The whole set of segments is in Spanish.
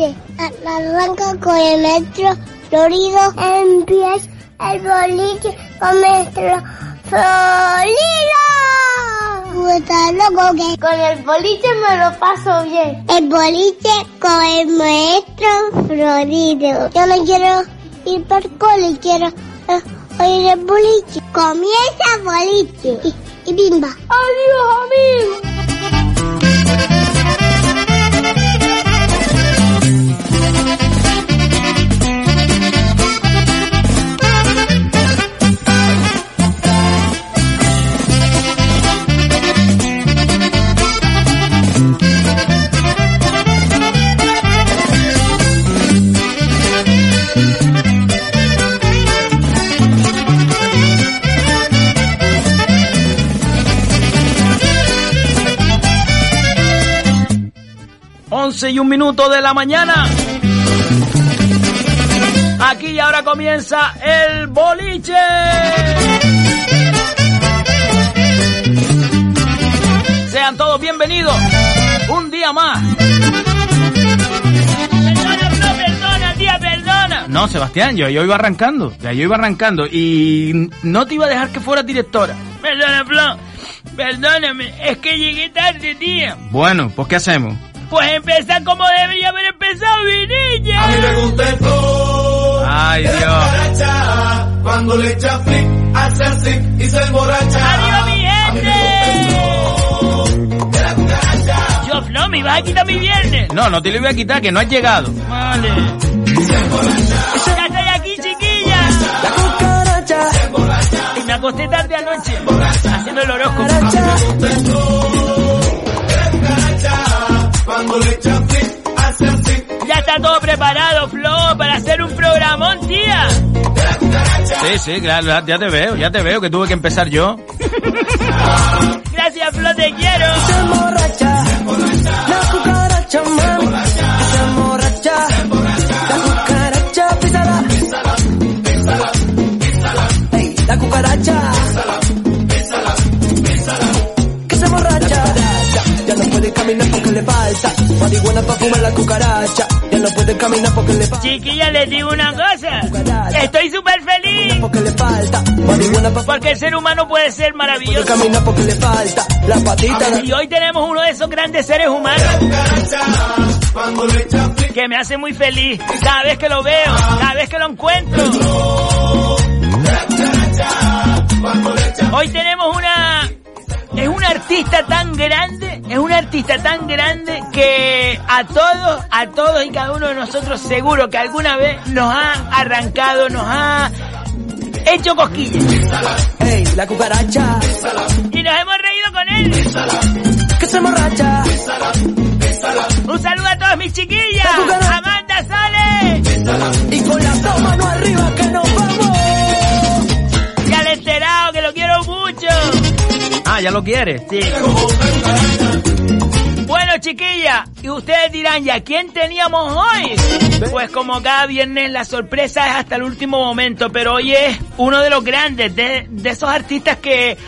este, arranca con el metro florido, empieza el boliche con metro florido. Loco que con el boliche me lo paso bien. El boliche con el maestro florido. Yo no quiero ir para el cole, quiero eh, oír el boliche. Comienza el boliche y, y bimba. ¡Adiós, amigos! y un minuto de la mañana. Aquí y ahora comienza el boliche. Sean todos bienvenidos. Un día más. No, Sebastián, yo, yo iba arrancando. Ya yo iba arrancando. Y no te iba a dejar que fueras directora. Perdona, Flo. Perdóname. Es que llegué tarde, tía. Bueno, pues ¿qué hacemos? Pues empezar como debería haber empezado mi niña. A mí me gusta el flow. Ay, Dios. cucaracha. Cuando le echa flick, hace así y se emborracha. ¡Arriba, mi A mí me gusta el flow. De la cucaracha. Yo, Flo, me ibas a quitar mi viernes. No, no te lo voy a quitar, que no has llegado. Vale. Ya estoy aquí, chiquilla. La cucaracha. Se emborracha. Y me acosté tarde anoche. Haciendo el horóscopo. A mí me gusta el flow. Ya está todo preparado, Flo, para hacer un programón, tía. Sí, sí, claro, ya te veo, ya te veo que tuve que empezar yo. Gracias, Flo, te quiero. Marihuana para fumar la cucaracha, ya no puede caminar porque le falta, Chiquilla, les digo una cosa. Estoy súper feliz. porque le falta, marihuana para Porque el ser humano puede ser maravilloso. caminar porque le falta, la patita, Y hoy tenemos uno de esos grandes seres humanos que me hace muy feliz cada vez que lo veo, cada vez que lo encuentro. Hoy tenemos una... Es un artista tan grande, es un artista tan grande que a todos, a todos y cada uno de nosotros seguro que alguna vez nos ha arrancado, nos ha hecho cosquillas. ey, la cucaracha, Y nos hemos reído con él. que se emborracha, Un saludo a todos mis chiquillas. Amanda Sale. y con las dos manos arriba que nos vamos. Ya le he enterado que lo quiero mucho. Ah, ¿ya lo quieres? Sí. Bueno, chiquilla, y ustedes dirán, ¿ya quién teníamos hoy? Pues como cada viernes la sorpresa es hasta el último momento, pero hoy es uno de los grandes, de, de esos artistas que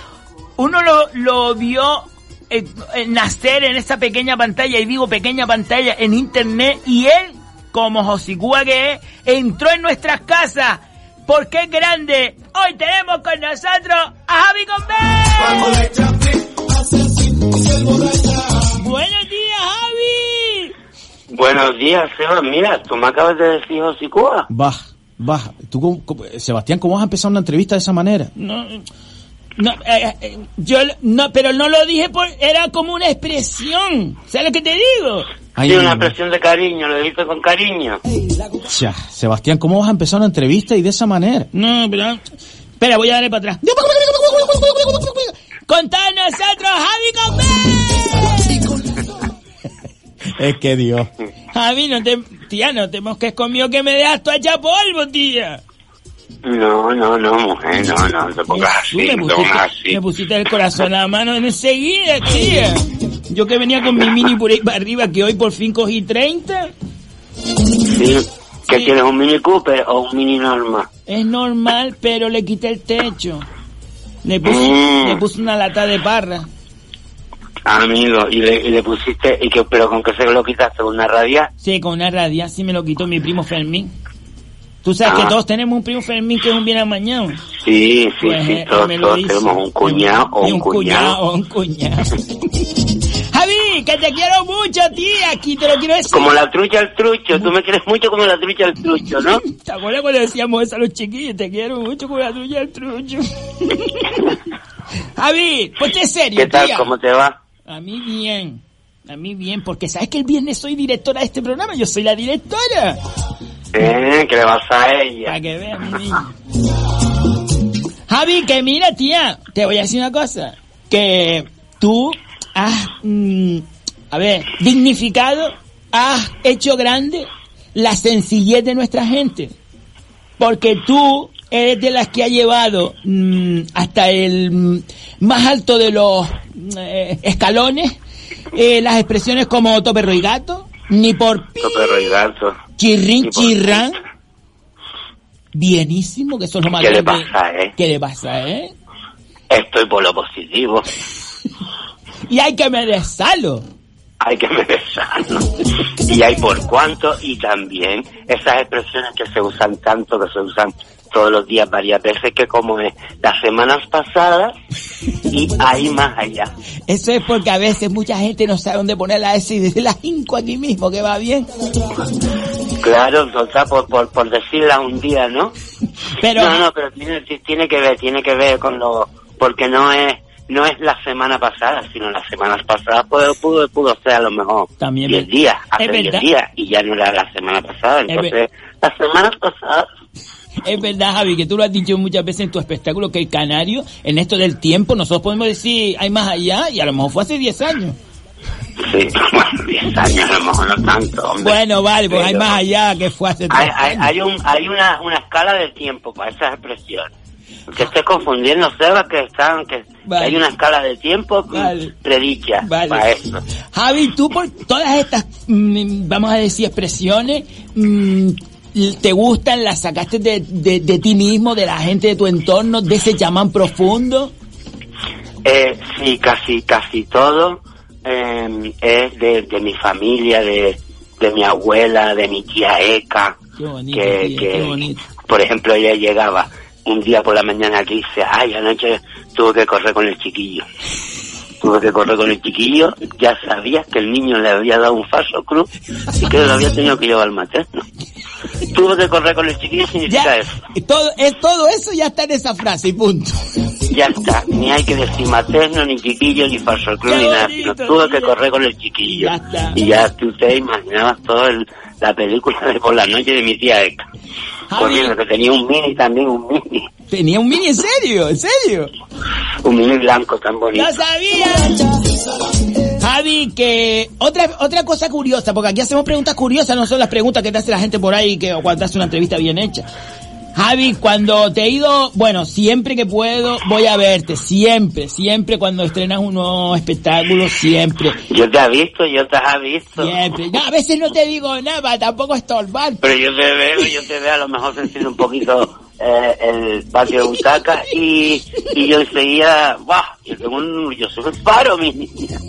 uno lo, lo vio eh, eh, nacer en esa pequeña pantalla, y digo pequeña pantalla, en internet, y él, como Josigua que es, entró en nuestras casas, porque es grande. Hoy tenemos con nosotros a Javi Cuando Buenos días, Seba. Mira, tú me acabas de decir Josicua. Bah, bah. Tú, cómo- cómo- Sebastián, ¿cómo vas a empezar una entrevista de esa manera? No, No, eh, eh, yo no, pero no lo dije por, era como una expresión. ¿Sabes lo que te digo? Ay, Sí, una expresión de cariño, lo dijiste con cariño. ya, Sebastián, ¿cómo vas a empezar una entrevista y de esa manera? No, pero... Espera, voy a darle para atrás. Con todos nosotros, Javi Gómez. Es que Dios. Javi, no te... Tía, no te mosques conmigo que me dejas tú hecha polvo, tía. No, no, no, mujer, no, no, no te pongas así, me no te pongas pusiste, así. me pusiste el corazón a la mano enseguida, tía. Yo que venía con mi mini por ahí para arriba, que hoy por fin cogí 30. Sí. ¿Qué Sí. tienes, un Mini Cooper o un Mini Norma? Es normal, pero le quité el techo. Le puse, Mm. le puse una lata de parra. Amigo, y le, y le pusiste, y que, pero con que se lo quitaste una radia. Sí, con una radia, sí me lo quitó mi primo Fermín. Tú sabes Ah. que todos tenemos un primo Fermín que es un bien amañado. Sí, sí, Pues, sí, eh, todos, todos tenemos un cuñado o Y un cuñado. o un cuñado. Javi, que te quiero mucho, tía. Aquí te lo quiero decir. Como la trucha al trucho, tú me quieres mucho como la trucha al trucho, ¿no? ¿Te acuerdas cuando decíamos eso a los chiquillos? Te quiero mucho con la tuya el trucho. Javi, ponte serio, ¿Qué tal? tía. ¿Cómo te va? A mí bien. A mí bien, porque sabes que el viernes soy directora de este programa. Yo soy la directora. Eh, ¿Qué le vas a Para ella? que veas, mi niño. Javi, que mira, tía, te voy a decir una cosa. Que tú has, mm, a ver, dignificado, has hecho grande la sencillez de nuestra gente. Porque tú eres de las que ha llevado mm, hasta el mm, más alto de los eh, escalones eh, las expresiones como tope y gato, ni por pi, Perro y gato. por chirrán. Bienísimo, que eso es lo más ¿Qué le pasa, eh? ¿Qué le pasa, eh? Estoy por lo positivo. Y hay que merecerlo. Hay que merecerlo. Y hay por cuánto, y también esas expresiones que se usan tanto, que se usan todos los días varias veces, que como es las semanas pasadas y ahí más allá. Eso es porque a veces mucha gente no sabe dónde poner la S y dice la hinco aquí mismo, que va bien. Claro, o sea, por, por, por decirla un día, ¿no? Pero, No, no, pero tiene, tiene que ver, tiene que ver con lo, porque no es, no es la semana pasada, sino las semanas pasadas pudo, pudo, pudo ser a lo mejor También 10 es- días, hace es 10 verdad. días, y ya no era la semana pasada, entonces, las semanas pasadas, es verdad, Javi, que tú lo has dicho muchas veces en tu espectáculo, que el canario, en esto del tiempo, nosotros podemos decir, hay más allá, y a lo mejor fue hace 10 años. sí, bueno, 10 años a lo mejor no tanto, hombre. Bueno, vale, pues hay más allá que fue hace Hay, 10 hay, hay, un, hay una, una escala de tiempo para esas expresiones. Que estés confundiendo, Seba, que están, que, Vale. hay una escala de tiempo Vale. predicha Vale. para eso. Javi, tú por todas estas, mm, vamos a decir, expresiones, mm, ¿te gustan? ¿Las sacaste de, de, de ti mismo, de la gente de tu entorno, de ese chamán profundo? Eh, sí, casi, casi todo eh, es de, de mi familia, de, de mi abuela, de mi tía Eka. Qué bonito, que, tía, que, qué bonito. por ejemplo, ella llegaba un día por la mañana que dice, ay, anoche tuve que correr con el chiquillo. Tuve que correr con el chiquillo, ya sabías que el niño le había dado un falso cruz y que lo había tenido que llevar al materno. Tuve que correr con el chiquillo significa Ya, eso. todo, es, todo eso ya está en esa frase y punto. Ya está, ni hay que decir materno, ni chiquillo, ni falso cruz, ni nada, sino tuve que correr con el chiquillo. Ya está. Y ya tú te imaginabas toda la película de por la noche de mi tía Eka. Corriendo, que tenía un mini también, un mini. Tenía un mini en serio, en serio. Un mini blanco tan bonito. ¡Lo sabía! Javi, que otra otra cosa curiosa, porque aquí hacemos preguntas curiosas, no son las preguntas que te hace la gente por ahí que cuando te hace una entrevista bien hecha. Javi, cuando te he ido, bueno, siempre que puedo voy a verte, siempre, siempre cuando estrenas un nuevo espectáculo, siempre, Yo te he visto, yo te he visto. siempre. No, a veces no te digo nada, tampoco estorbar. Pero yo te veo, yo te veo a lo mejor sentir un poquito eh, el patio de butaca y, y yo enseguida, ¡buah! Yo, tengo un, yo soy un faro, mi niña.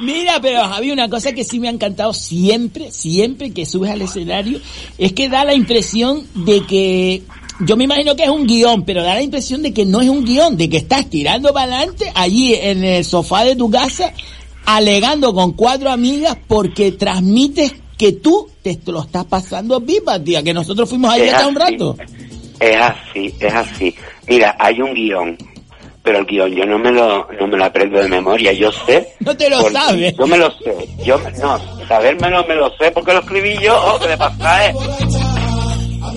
Mira, pero Javi, una cosa que sí me ha encantado siempre, siempre que subes al escenario, es que da la impresión de que, yo me imagino que es un guion, pero da la impresión de que no es un guion, de que estás tirando para adelante allí en el sofá de tu casa, alegando con cuatro amigas porque transmites que tú te lo estás pasando pipa, tía, que nosotros fuimos allí Es hasta un rato. Es así, es así. Mira, hay un guion, pero el guion yo no me lo, no me lo aprendo de memoria, yo sé. No te lo sabes. Yo me lo sé, yo no, sabérmelo me lo sé porque lo escribí yo, oh, ¿qué le pasa eh?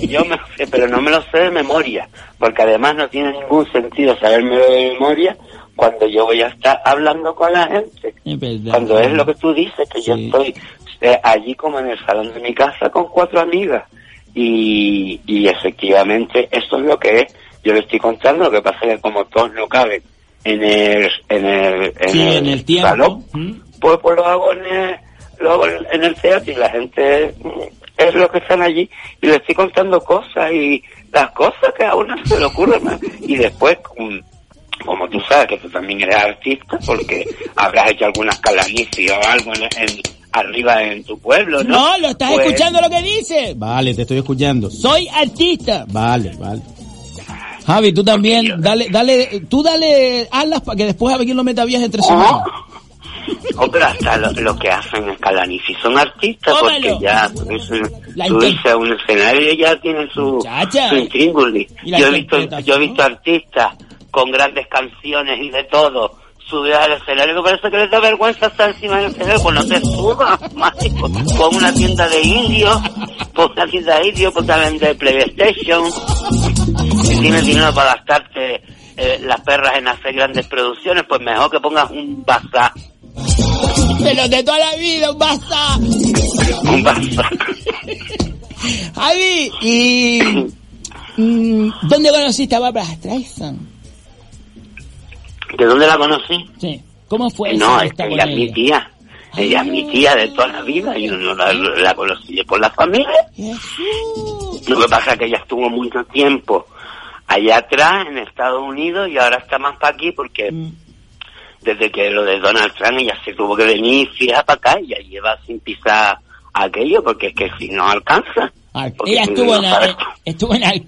Yo me lo sé, pero no me lo sé de memoria, porque además no tiene ningún sentido sabérmelo de memoria cuando yo voy a estar hablando con la gente. Es. Cuando es lo que tú dices, que yo estoy eh, allí como en el salón de mi casa con cuatro amigas. Y, y efectivamente eso es lo que es. Yo le estoy contando, lo que pasa es que como todos no caben en el, en el, en Sí, el en el tiempo. salón, ¿Mm? pues, pues lo hago en el, lo hago en el teatro y la gente mm, es lo que están allí y le estoy contando cosas y las cosas que a uno se le ocurren y después mm, como tú sabes que tú también eres artista porque habrás hecho algunas calanices o algo en, en- arriba en tu pueblo, ¿no? No, lo estás Pues, escuchando lo que dice. Vale, te estoy escuchando. Soy artista. Vale, vale. Javi, tú también, yo- dale, dale, tú dale alas para que después a ver quién lo meta bien entre Oh, semanas. oh, pero hasta lo, lo que hacen en Calanici son artistas Tómalo. porque ya subirse, a un escenario y ya tienen su, su intríngulis. Yo he visto, yo he visto artistas con grandes canciones y de todo subir al escenario que parece que les da vergüenza estar encima del escenario, pues no te subas, mágico. Pon una tienda de indios, pon una tienda de indios, pon también de PlayStation. Si tienes dinero para gastarte eh, las perras en hacer grandes producciones, pues mejor que pongas un bazar. Pero de toda la vida, un basta. Un bazar. Javi, y mm, ¿dónde conociste a Barbara Streisand? ¿De dónde la conocí? Sí. ¿Cómo fue No, esa es amistad que con ella es mi tía. Ella es mi tía de toda la vida. Yo no la, la conocí por la familia. Lo que pasa es que ella estuvo mucho tiempo allá atrás en Estados Unidos y ahora está más para aquí porque Mm. desde que lo de Donald Trump ella se tuvo que venir fija para acá y ya lleva sin pisar aquello porque es que si no alcanza. Ah, Ella estuvo no en, estuvo en. En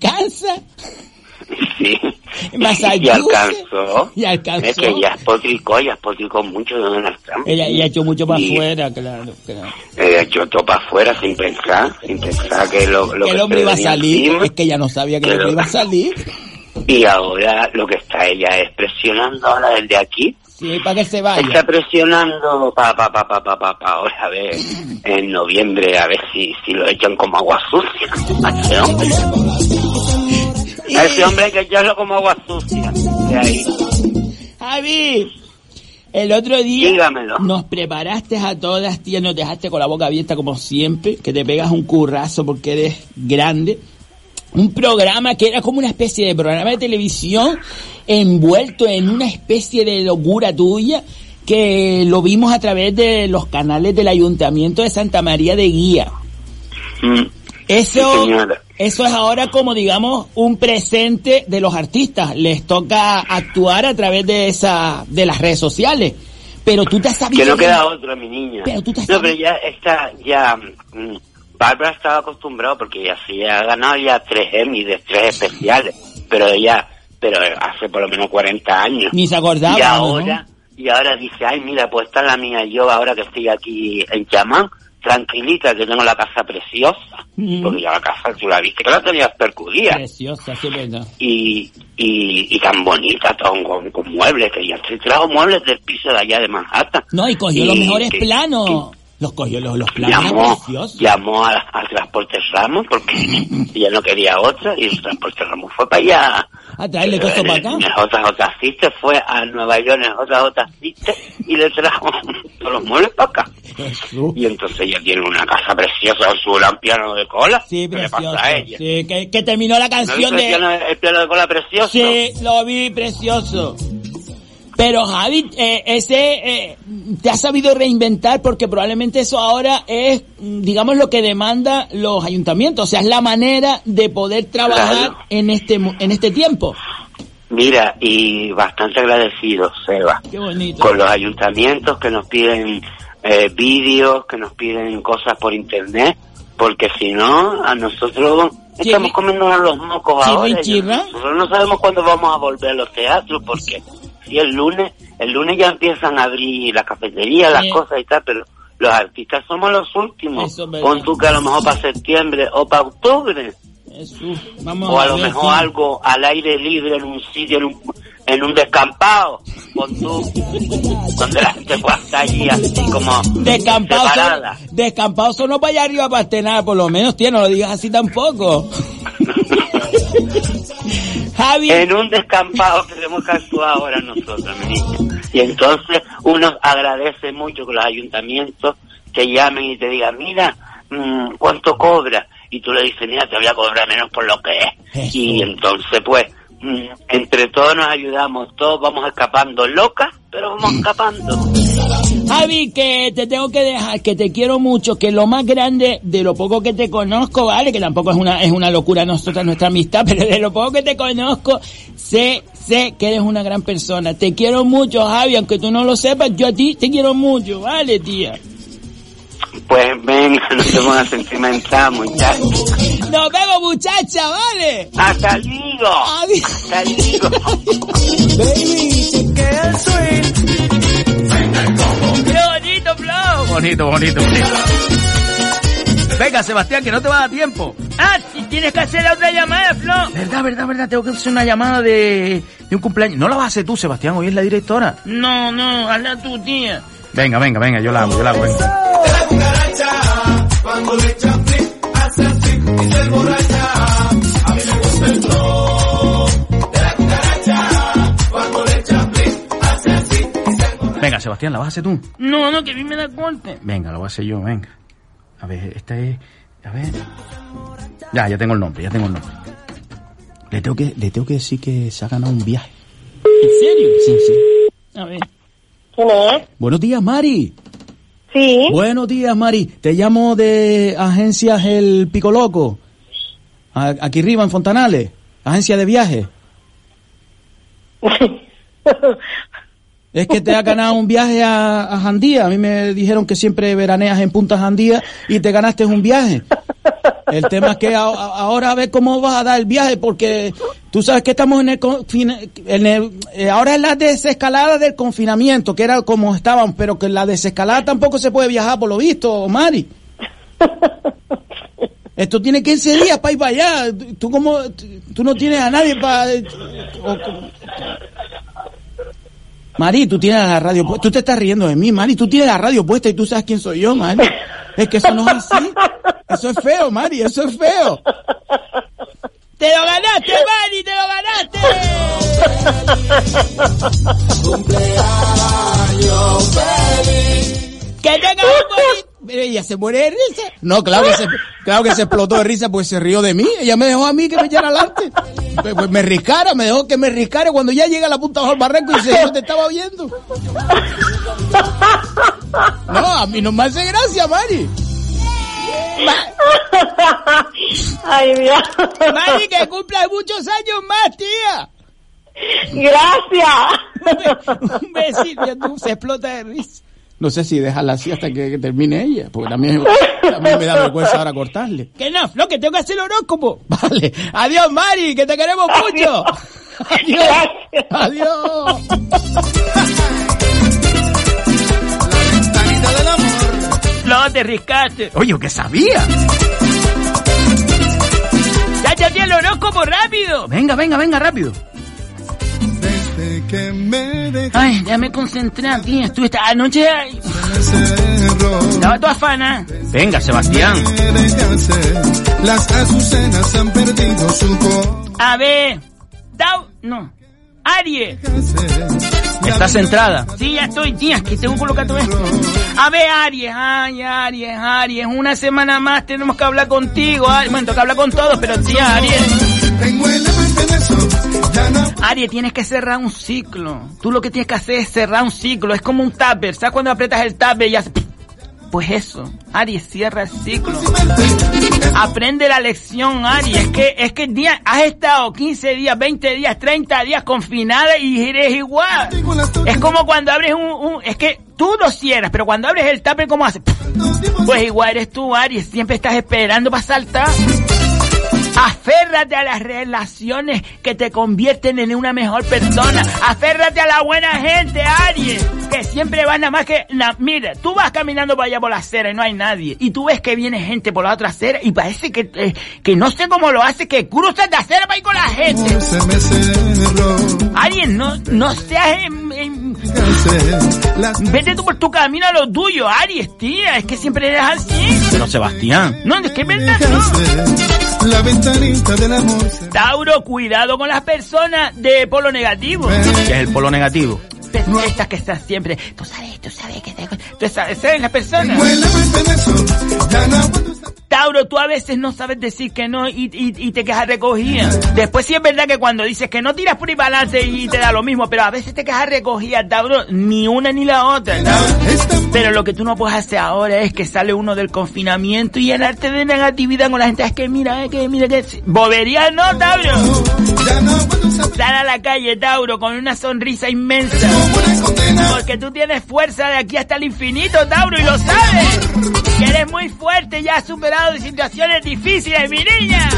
Massachusetts. Y alcanzó. Y alcanzó. Es que ella potricó, ella potricó mucho de Donald Trump. Ella, ella echó mucho para afuera, claro, claro. Ella echó todo para afuera sin pensar, sin pensar que lo, lo Que el hombre iba a salir, encima. es que ella no sabía que el hombre iba a salir. Y ahora lo que está ella es presionando ahora desde aquí. Sí, para que se Está vaya. presionando pa pa pa pa pa pa pa ahora a ver en noviembre a ver si si lo echan como agua sucia ese hombre. A ese hombre hay que echarlo como agua sucia. De ahí. Javi, el otro día Dígamelo. nos preparaste a todas, tía, nos dejaste con la boca abierta como siempre, que te pegas un currazo porque eres grande. Un programa que era como una especie de programa de televisión envuelto en una especie de locura tuya que lo vimos a través de los canales del Ayuntamiento de Santa María de Guía. Mm. Eso, eso es ahora como digamos un presente de los artistas. Les toca actuar a través de esa, de las redes sociales. Pero tú te has sabido. Que no queda otra, mi niña. Pero tú te no, sabes- pero ya está, ya... mm, Bárbara estaba acostumbrada porque ya sí ha ganado ya tres Emmy de tres especiales, pero ella, pero hace por lo menos 40 años. Ni se acordaba. y ¿no? ahora, y ahora dice, ay mira, pues está la mía yo ahora que estoy aquí en Chamán, tranquilita, que tengo la casa preciosa, Mm. porque ya la casa, tú la viste, que la tenías percudida Preciosa, sí, verdad. y, y, y tan bonita, todo con, con muebles, que ya trajo muebles del piso de allá de Manhattan. No, y cogió Y los mejores que- planos. Los cogió los, los llamó, preciosos. llamó a- al transporte Ramos porque ella no quería otra y el transporte Ramos fue para allá. A traerle todo esto para acá. JJ Sister fue a Nueva York en JJ Sister y le trajo todos los muebles para acá. Jesús. Y entonces ella tiene una casa preciosa con su gran piano de cola. Sí, ¿Qué le pasa a ella? Sí, que, que terminó la ¿No viste canción el, de... piano, el piano de cola precioso? Sí, lo vi, precioso. Pero Javi, eh, ese eh, te has sabido reinventar porque probablemente eso ahora es, digamos, lo que demanda los ayuntamientos, o sea, es la manera de poder trabajar Claro. en este en este tiempo. Mira, y bastante agradecido, Seba. Qué bonito. con los ayuntamientos que nos piden eh, vídeos, que nos piden cosas por internet, porque si no, a nosotros estamos comiéndonos los mocos ahora. y. Nosotros no sabemos cuándo vamos a volver a los teatros, porque si el lunes, el lunes ya empiezan a abrir las cafeterías, las Sí. cosas y tal, pero los artistas somos los últimos. Pon tú que a lo mejor para septiembre o para octubre. Vamos O a lo mejor sí. algo al aire libre en un sitio, en un, en un descampado, con tú, donde la gente pueda estar allí así como Descampado separada. son, descampado son no para allá arriba para estrenar, por lo menos, tío, no lo digas así tampoco. Javi, En un descampado tenemos que actuar ahora nosotros, mi. Y entonces uno agradece mucho que los ayuntamientos te llamen y te digan, mira, mm, ¿cuánto cobra? Y tú le dices, mira, te voy a cobrar menos por lo que es. Eso. Y entonces, pues, entre todos nos ayudamos, todos vamos escapando locas, pero vamos escapando. Javi, que te tengo que dejar, que te quiero mucho, que lo más grande de lo poco que te conozco, ¿vale? Que tampoco es una, es una locura nosotros, nuestra amistad, pero de lo poco que te conozco, sé, sé que eres una gran persona. Te quiero mucho, Javi, aunque tú no lo sepas, yo a ti te quiero mucho, ¿vale, tía? Pues venga, no te pongas sentimental, muchacho. Nos vemos, muchacha, ¿vale? Hasta luego. Adiós. Hasta luego. Baby, chequea el swing. ¡Qué bonito, Flo! Bonito, bonito, bonito. Venga, Sebastián, que no te va a dar tiempo. Ah, tienes que hacer la otra llamada, Flo. Verdad, verdad, verdad. Tengo que hacer una llamada de, de un cumpleaños. No la vas a hacer tú, Sebastián. Hoy es la directora. No, no, hazla tu tía. Venga, venga, venga. Yo la hago, yo la hago. venga. Venga, Sebastián, ¿la vas a hacer tú? No, no, que a mí me da corte. Venga, lo voy a hacer yo, venga. A ver, esta es... A ver... Ya, ya tengo el nombre, ya tengo el nombre. Le tengo que, le tengo que decir que se ha ganado un viaje. ¿En serio? Sí, sí. A ver. ¿Quién es? Buenos días, Mari. Sí. Buenos días, Mari. Te llamo de Agencias El Pico Loco. Aquí arriba, en Fontanales. Agencia de viaje. Es que te has ganado un viaje a, a Jandía. A mí me dijeron que siempre veraneas en Punta Jandía y te ganaste un viaje. El tema es que ahora a ver cómo vas a dar el viaje porque tú sabes que estamos en el, confina- en el eh, ahora es la desescalada del confinamiento, que era como estaban, pero que la desescalada tampoco se puede viajar por lo visto, Mari. Esto tiene 15 días para ir para allá. Tú como tú no tienes a nadie para Mari, tú tienes la radio puesta. Tú te estás riendo de mí, Mari. Tú tienes la radio puesta y tú sabes quién soy yo, Mari. Es que eso no es así. Eso es feo, Mari. Eso es feo. ¡Te lo ganaste, Mari! ¡Te lo ganaste! ¡Que tengas un bonito... Mira, Ella se muere de risa. No, claro que se, claro que se explotó de risa porque se rió de mí. Ella me dejó a mí que me echara adelante. Pues, pues me riscara, me dejó que me riscara cuando ya llega a la punta bajo el barranco y dice, yo te estaba viendo. No, a mí no me hace gracia, Mari. Ay, Dios. Mari, que cumplas muchos años más, tía. Gracias. Un besito, ya tú se explota de risa. No sé si dejarla así hasta que, que termine ella, porque también, también me da vergüenza ahora cortarle. Que no, Flo, que tengo que hacer el horóscopo. Vale. Adiós, Mari, que te queremos mucho. Adiós. Adiós. Flo, te riscaste. Oye, ¿qué sabía? Ya, ya, ya, el horóscopo rápido. Venga, venga, venga, rápido. Que me Ay, ya me concentré, tía. Tú esta ay, cerro, estaba toda afana. Venga, Sebastián. las azucenas han perdido su. A ver. Dau, no. Aries. Estás centrada. Sí, ya estoy, tía, que tengo que colocar todo esto. A ver, Aries, ay, Aries, Aries, una semana más tenemos que hablar contigo. Aries. Bueno, tengo que hablar con todos, pero tía, Aries. Aries, tienes que cerrar un ciclo. Tú lo que tienes que hacer es cerrar un ciclo. Es como un tupper. ¿Sabes cuando apretas el tupper y hace... Pues eso. Aries, cierra el ciclo. Aprende la lección, Aries. Es que, es que día, has estado 15 días, 20 días, 30 días confinada y eres igual. Es como cuando abres un, es que tú lo cierras, pero cuando abres el tupper, ¿cómo hace? Pues igual eres tú, Aries. Siempre estás esperando para saltar. Aférrate a las relaciones que te convierten en una mejor persona. Aférrate a la buena gente, Aries, que siempre van nada más que... na- mira, tú vas caminando para allá por la acera y no hay nadie. Y tú ves que viene gente por la otra acera y parece que, eh, que no sé cómo lo hace, que cruzas de acera para ir con la gente. Aries, no, no seas... em, em, Las Vete tú por tu camino a lo tuyo, Aries, tía. Es que siempre eres así. Pero Sebastián. No, es que es verdad, no. La ventanita del amor Tauro, cuidado con las personas de polo negativo. ¿Qué es el polo negativo? Estas que están siempre. Tú sabes, tú sabes que te. Tú sabes, ¿sabes no aguanto esta- Tauro, tú a veces no sabes decir que no y, y, y te quejas recogida. Después sí es verdad que cuando dices que no tiras por para adelante y te da lo mismo, pero a veces te quejas recogida, Tauro, ni una ni la otra. Esta Pero lo que tú no puedes hacer ahora es que sale uno del confinamiento y llenarte de negatividad con la gente. Es que mira, es que mira que... Bobería no, Tauro. Sal a la calle, Tauro, con una sonrisa inmensa. Porque tú tienes fuerza de aquí hasta el infinito, Tauro, y lo sabes. Que eres muy fuerte, ya has superado situaciones difíciles, mi niña.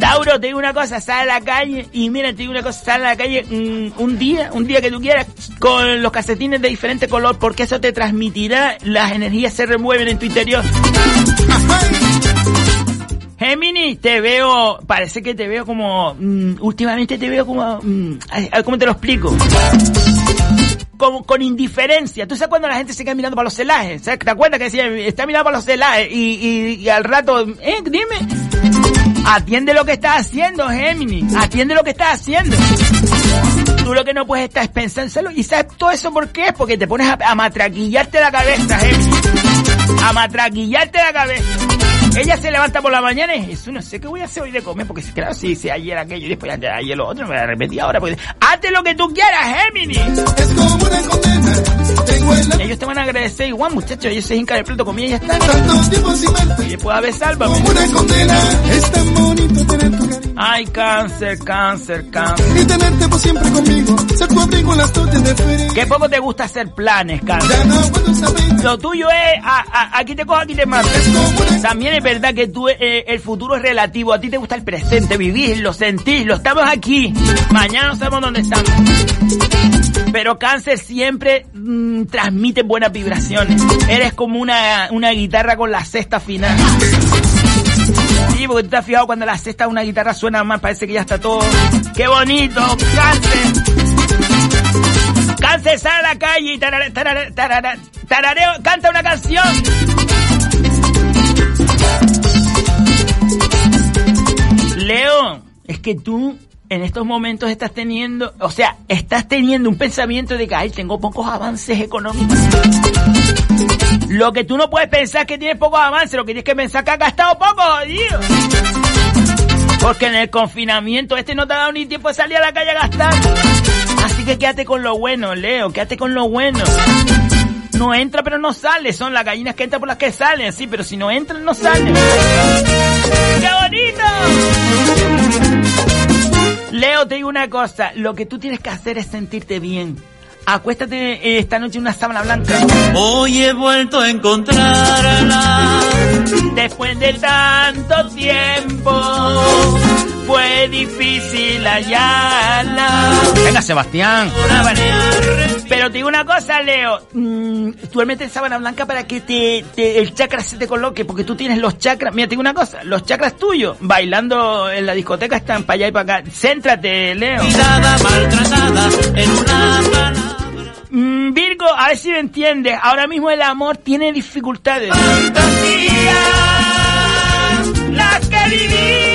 Tauro, te digo una cosa, sal a la calle y mira, te digo una cosa, sal a la calle mm, un día, un día que tú quieras, con los calcetines de diferente color, porque eso te transmitirá, las energías se remueven en tu interior. Gemini, te veo, parece que te veo como, mm, últimamente te veo como, mm, ¿cómo te lo explico? Como con indiferencia. ¿Tú sabes cuando la gente se queda mirando para los celajes? ¿Sabes? ¿Te acuerdas que decía, está mirando para los celajes y, y, al rato, eh, dime, atiende lo que estás haciendo, Gemini, atiende lo que estás haciendo. Tú lo que no puedes estar es pensándolo. ¿Y sabes todo eso por qué? Porque te pones a, a matraquillarte la cabeza, Gemini. A matraquillarte la cabeza. Ella se levanta por la mañana y eso no sé qué voy a hacer hoy de comer, porque claro, si hice ayer aquello y después ayer, lo otro, me voy a repetir ahora. Porque... Hazte lo que tú quieras, Gemini. Es como una condena. Ellos te van a agradecer igual, muchachos. Ellos se hincan el plato comida y ya está. Y después a ver, sálvame. Es tan bonito tener tu cariño. Ay, cáncer, cáncer, cáncer. Y tenerte por siempre conmigo. Ser tu abrigo en las noches de feria. Qué poco te gusta hacer planes, cáncer. Lo tuyo es, a- a- aquí te cojo, aquí te mato. También es verdad que tú, eh, el futuro es relativo. A ti te gusta el presente, vivirlo, sentirlo. Estamos aquí. Mañana no sabemos dónde estamos. Pero cáncer siempre mm, transmite buenas vibraciones. Eres como una, una guitarra con la cesta final. Sí, porque tú te has fijado cuando la cesta de una guitarra suena mal, parece que ya está todo. ¡Qué bonito! ¡Cáncer! Cáncer, sal a la calle tarare- tarare- tarara- tarareo, canta una canción. Leo, es que tú en estos momentos estás teniendo, o sea, estás teniendo un pensamiento de que, ay, tengo pocos avances económicos. Lo que tú no puedes pensar es que tienes pocos avances, lo que tienes que pensar es que has gastado poco, jodido. Porque en el confinamiento este no te ha dado ni tiempo de salir a la calle a gastar. Así que quédate con lo bueno, Leo, quédate con lo bueno. No entra pero no sale, son las gallinas que entran por las que salen, sí, pero si no entran no salen. ¡Qué bonito! Leo, te digo una cosa, lo que tú tienes que hacer es sentirte bien. Acuéstate eh, esta noche en una sábana blanca. Hoy he vuelto a encontrarla. Después de tanto tiempo, fue difícil hallarla. Venga, Sebastián. Pero te digo una cosa, Leo. Mm, duérmete en sábana blanca para que te, te- el chakra se te coloque, porque tú tienes los chakras. Mira, te digo una cosa, los chakras tuyos, bailando en la discoteca, están para allá y para acá. Céntrate, Leo. Cuidada, maltratada, en una palabra. Mm, Virgo, a ver si me entiendes. Ahora mismo el amor tiene dificultades. las que viví con ella. ¿Y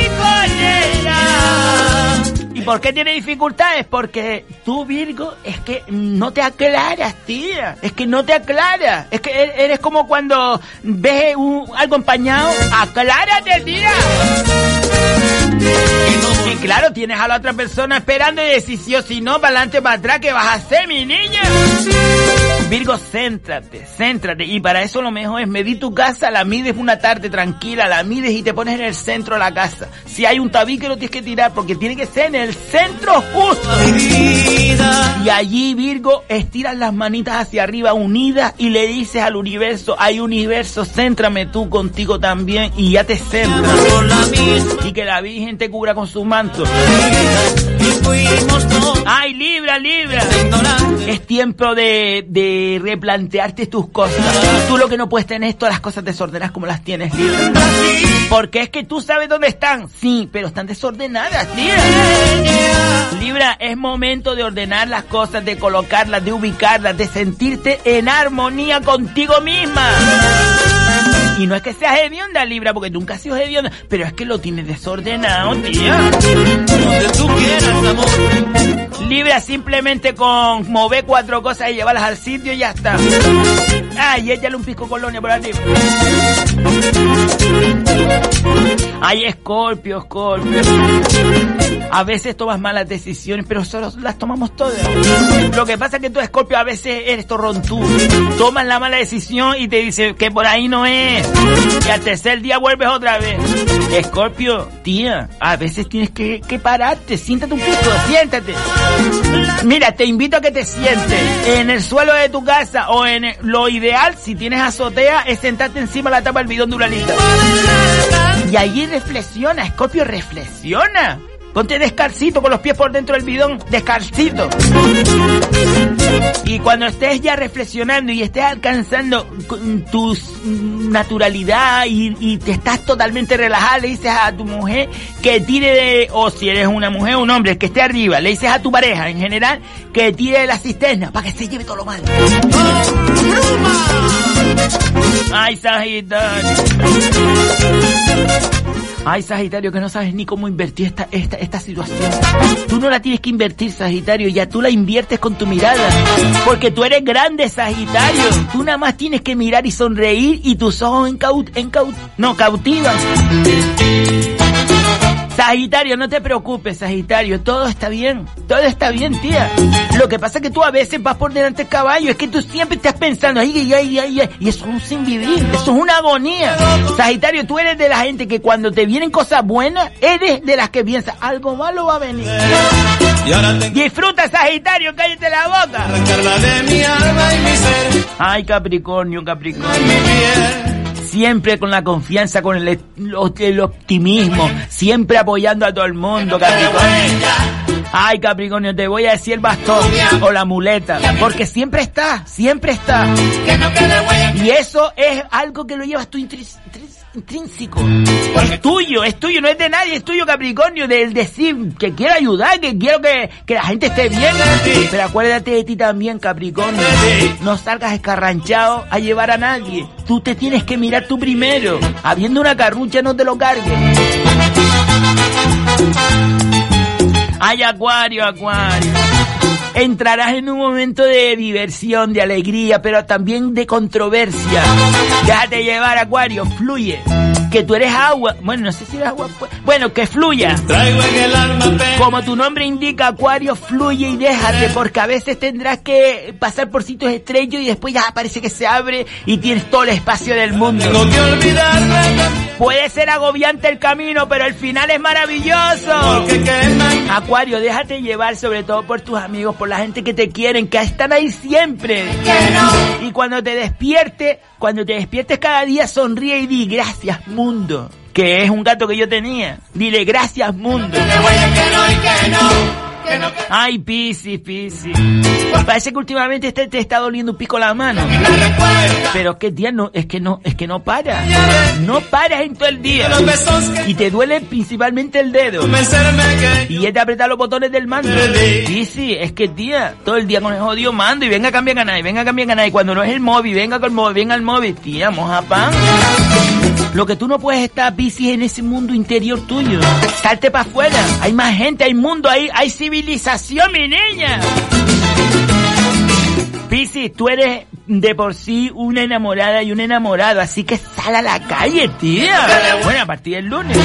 por qué tiene dificultades? Porque tú, Virgo, es que no te aclaras, tía. Es que no te aclaras. Es que e- eres como cuando ves un- algo empañado. ¡Aclárate, tía! Y claro, tienes a la otra persona esperando y decís sí o si no, para adelante, para atrás, ¿qué vas a hacer, mi niña? Virgo, céntrate, céntrate. Y para eso lo mejor es medir tu casa, la mides una tarde tranquila, la mides y te pones en el centro de la casa. Si hay un tabique lo tienes que tirar porque tiene que ser en el centro justo. Y allí, Virgo, estiras las manitas hacia arriba unidas y le dices al universo, hay universo, céntrame tú contigo también y ya te centras. Y que la Virgen te cubra con su manto. Ay, Libra, Libra. Es tiempo de, de replantearte tus cosas. Tú lo que no puedes tener es todas las cosas desordenadas como las tienes, Libra. Porque es que tú sabes dónde están. Sí, pero están desordenadas, Libra. Libra, es momento de ordenar las cosas, de colocarlas, de ubicarlas, de sentirte en armonía contigo misma. Y no es que seas hedionda, Libra, porque nunca has sido hedionda, pero es que lo tienes desordenado, tía. Libra, simplemente con mover cuatro cosas y llevarlas al sitio y ya está. Ay, échale un pisco colonia por arriba. Ay, Escorpio, Escorpio. A veces tomas malas decisiones, pero solo las tomamos todas. Lo que pasa es que tú, Escorpio, a veces eres torrontú. Tomas la mala decisión y te dice que por ahí no es. Y al tercer día vuelves otra vez. Escorpio, tía, a veces tienes que, que pararte. Siéntate un poco, siéntate. Mira, te invito a que te sientes en el suelo de tu casa o en el- lo ideal, si tienes azotea, es sentarte encima de la tapa del bidón de una lita. Y allí reflexiona, Escorpio, reflexiona. Ponte descalcito con los pies por dentro del bidón, descalcito. Y cuando estés ya reflexionando y estés alcanzando tu naturalidad y, y te estás totalmente relajada, le dices a tu mujer que tire de, o si eres una mujer o un hombre, que esté arriba, le dices a tu pareja en general que tire de la cisterna para que se lleve todo lo malo. Ay, Sagitario. Ay, Sagitario, que no sabes ni cómo invertir esta, esta, esta situación. Tú no la tienes que invertir, Sagitario, ya tú la inviertes con tu mirada. Porque tú eres grande, Sagitario. Tú nada más tienes que mirar y sonreír y tus ojos encaut, encaut, no, cautivan. Sagitario, no te preocupes, Sagitario, todo está bien, todo está bien, tía. Lo que pasa es que tú a veces vas por delante del caballo, es que tú siempre estás pensando, ay, ay, ay, ay, y eso es un sin vivir, eso es una agonía. Sagitario, tú eres de la gente que cuando te vienen cosas buenas, eres de las que piensas, algo malo va a venir. Disfruta, Sagitario, cállate la boca. de mi alma y mi ser. Ay, Capricornio, Capricornio. Siempre con la confianza, con el, el optimismo, siempre apoyando a todo el mundo, Capricornio. Ay, Capricornio, te voy a decir el bastón o la muleta, porque siempre está, siempre está. Y eso es algo que lo llevas tú intris- intrínseco. Es tuyo, es tuyo, no es de nadie, es tuyo, Capricornio, del decir que quiero ayudar, que quiero que, que la gente esté bien. Pero acuérdate de ti también, Capricornio. No salgas escarranchado a llevar a nadie. Tú te tienes que mirar tú primero. Habiendo una carrucha, no te lo cargues. Ay, Acuario, Acuario. Entrarás en un momento de diversión, de alegría, pero también de controversia. Déjate llevar, Acuario, fluye. Que tú eres agua. Bueno, no sé si eres agua. pues. Bueno, que fluya. Traigo en el alma. Como tu nombre indica, Acuario, fluye y déjate, porque a veces tendrás que pasar por sitios estrechos y después ya parece que se abre y tienes todo el espacio del mundo. Tengo que olvidarme Puede ser agobiante el camino, pero el final es maravilloso. Acuario, déjate llevar sobre todo por tus amigos, por la gente que te quieren, que están ahí siempre. Y cuando te despiertes, cuando te despiertes cada día, sonríe y di gracias mundo. Que es un gato que yo tenía. Dile gracias mundo. Ay, Pisi, Pisi. Parece que últimamente este te está doliendo un pico la mano. Pero es que tía, no, es que no, es que no para. No paras en todo el día. Y te duele principalmente el dedo. Y es de apretar los botones del mando. Sí, es que tía, todo el día con el jodido mando y venga a cambiar canal, y venga a cambiar canal. Y cuando no es el móvil, venga con el móvil, venga al móvil, tía, moja pan. Lo que tú no puedes estar, Piscis, en ese mundo interior tuyo. Salte para afuera. Hay más gente, hay mundo, hay, hay civilización, mi niña. Piscis, tú eres de por sí una enamorada y un enamorado, así que sal a la calle, tía. Bueno, a partir del lunes.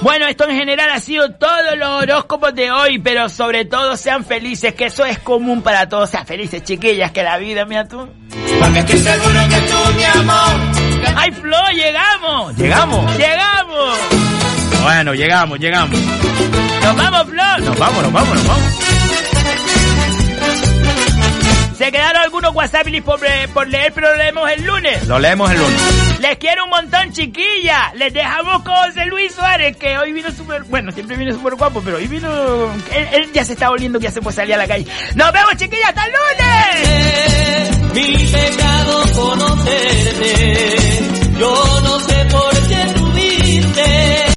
Bueno, esto en general ha sido todos los horóscopos de hoy, pero sobre todo sean felices, que eso es común para todos. Sean felices, chiquillas, que la vida, mira tú. Porque estoy seguro que tú, mi amor. ¡Ay, Flo, llegamos! ¿Llegamos? ¡Llegamos! Bueno, llegamos, llegamos. ¡Nos vamos, Flo! Nos vamos, nos vamos, nos vamos. Se quedaron algunos WhatsApp por, por leer, pero lo leemos el lunes. Lo leemos el lunes. Les quiero un montón, chiquilla. Les dejamos con José Luis Suárez, que hoy vino súper, bueno, siempre viene súper guapo, pero hoy vino, él, ya se está volviendo que ya se puede salir a la calle. Nos vemos, chiquilla, hasta el lunes. Mi pecado conocerte, yo no sé por qué tuviste